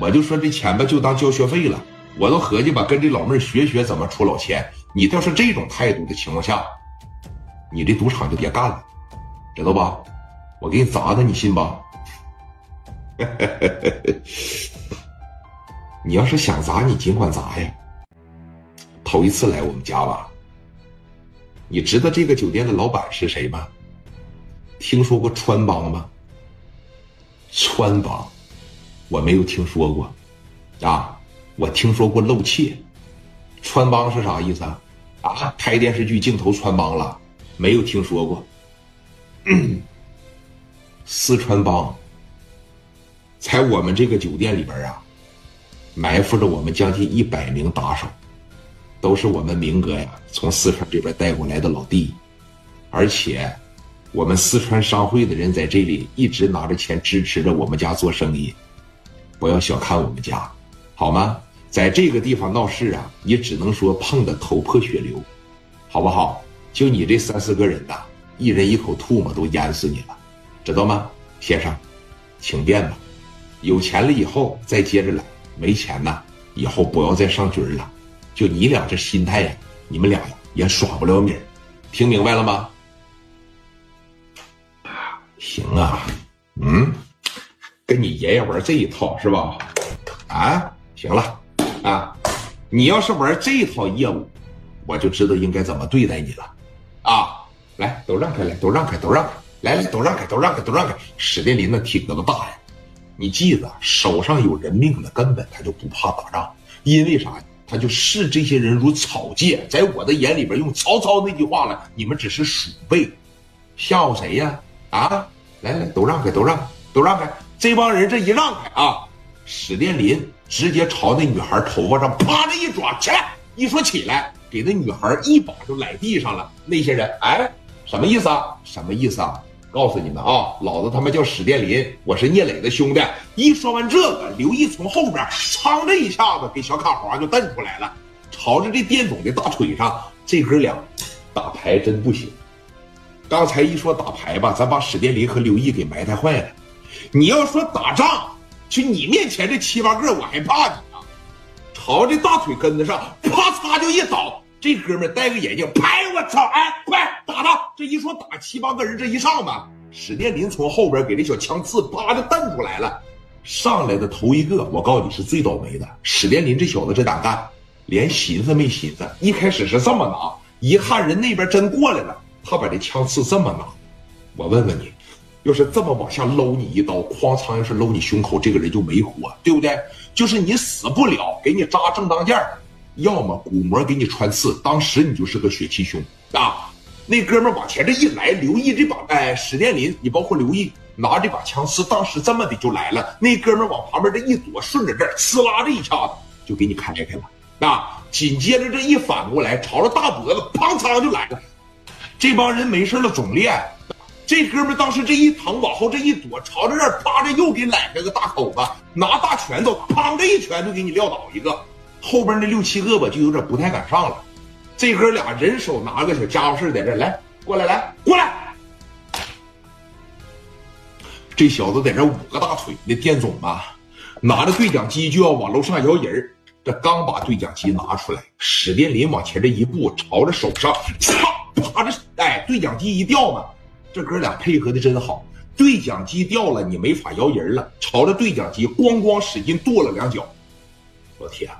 我就说这钱吧，就当交学费了。我都合计吧，跟这老妹儿学学怎么出老千。你要是这种态度的情况下，你这赌场就别干了，知道吧？我给你砸他，你信吧？你要是想砸，你尽管砸呀。头一次来我们家吧？你知道这个酒店的老板是谁吗？听说过川帮吗？川帮，我没有听说过，啊。我听说过漏气，穿帮是啥意思啊？啊，拍电视剧镜头穿帮了，没有听说过。四川帮在我们这个酒店里边啊，埋伏着我们将近一百名打手，都是我们明哥呀从四川这边带过来的老弟，而且我们四川商会的人在这里一直拿着钱支持着我们家做生意，不要小看我们家，好吗？在这个地方闹事啊，你只能说碰得头破血流，好不好？就你这三四个人呐，一人一口唾沫都淹死你了，知道吗，先生？请便吧。有钱了以后再接着来，没钱呢，以后不要再上局了。就你俩这心态呀，你们俩呀也耍不了米儿，听明白了吗？行啊，嗯，跟你爷爷玩这一套是吧？啊，行了。啊，你要是玩这套业务，我就知道应该怎么对待你了。啊，来，都让开，来，都让开，都让开，来来，都让开，都让开，都让开。史殿林那体格子大呀，你记着，手上有人命的，根本他就不怕打仗，因为啥？他就视这些人如草芥。在我的眼里边，用曹操那句话了，你们只是鼠辈，吓唬谁呀？啊，来来，都让开，都让，都让开。这帮人这一让开啊，史殿林。直接朝那女孩头发上啪的一抓，起来！一说起来，给那女孩一把就来地上了。那些人，哎，什么意思啊？什么意思啊？告诉你们啊，老子他妈叫史殿林，我是聂磊的兄弟。一说完这个，刘毅从后边噌的一下子给小卡华就蹬出来了，朝着这店总的大腿上。这哥俩打牌真不行。刚才一说打牌吧，咱把史殿林和刘毅给埋汰坏了。你要说打仗。就你面前这七八个，我还怕你啊！朝这大腿根子上，啪嚓就一倒。这哥们戴个眼镜，拍我操！哎，快打他！这一说打七八个人，这一上吧，史殿林从后边给这小枪刺啪就蹬出来了。上来的头一个，我告诉你是最倒霉的。史殿林这小子真胆干，连寻思没寻思，一开始是这么拿，一看人那边真过来了，他把这枪刺这么拿。我问问你。要是这么往下搂你一刀，哐嚓！要是搂你胸口，这个人就没活，对不对？就是你死不了，给你扎正当间，要么骨膜给你穿刺，当时你就是个血气胸啊！那哥们往前这一来，刘毅这把哎，史殿林，你包括刘毅拿这把枪刺，当时这么的就来了。那哥们往旁边这一躲，顺着这儿呲啦这一下子就给你开开了啊！紧接着这一反过来，朝着大脖子砰嚓就来了。这帮人没事了总练。这哥们当时这一疼，往后这一躲，朝着这儿趴着，又给揽开个大口子，拿大拳头，砰的一拳就给你撂倒一个。后边那六七个吧，就有点不太敢上了。这哥俩人手拿个小家伙事在这来，过来来过来。这小子在这捂个大腿，那店总吧，拿着对讲机就要往楼上摇人这刚把对讲机拿出来，史殿林往前这一步，朝着手上，操，啪着，哎，对讲机一掉嘛。这哥俩配合的真好，对讲机掉了，你没法摇人了。朝着对讲机咣咣使劲跺了两脚，老铁，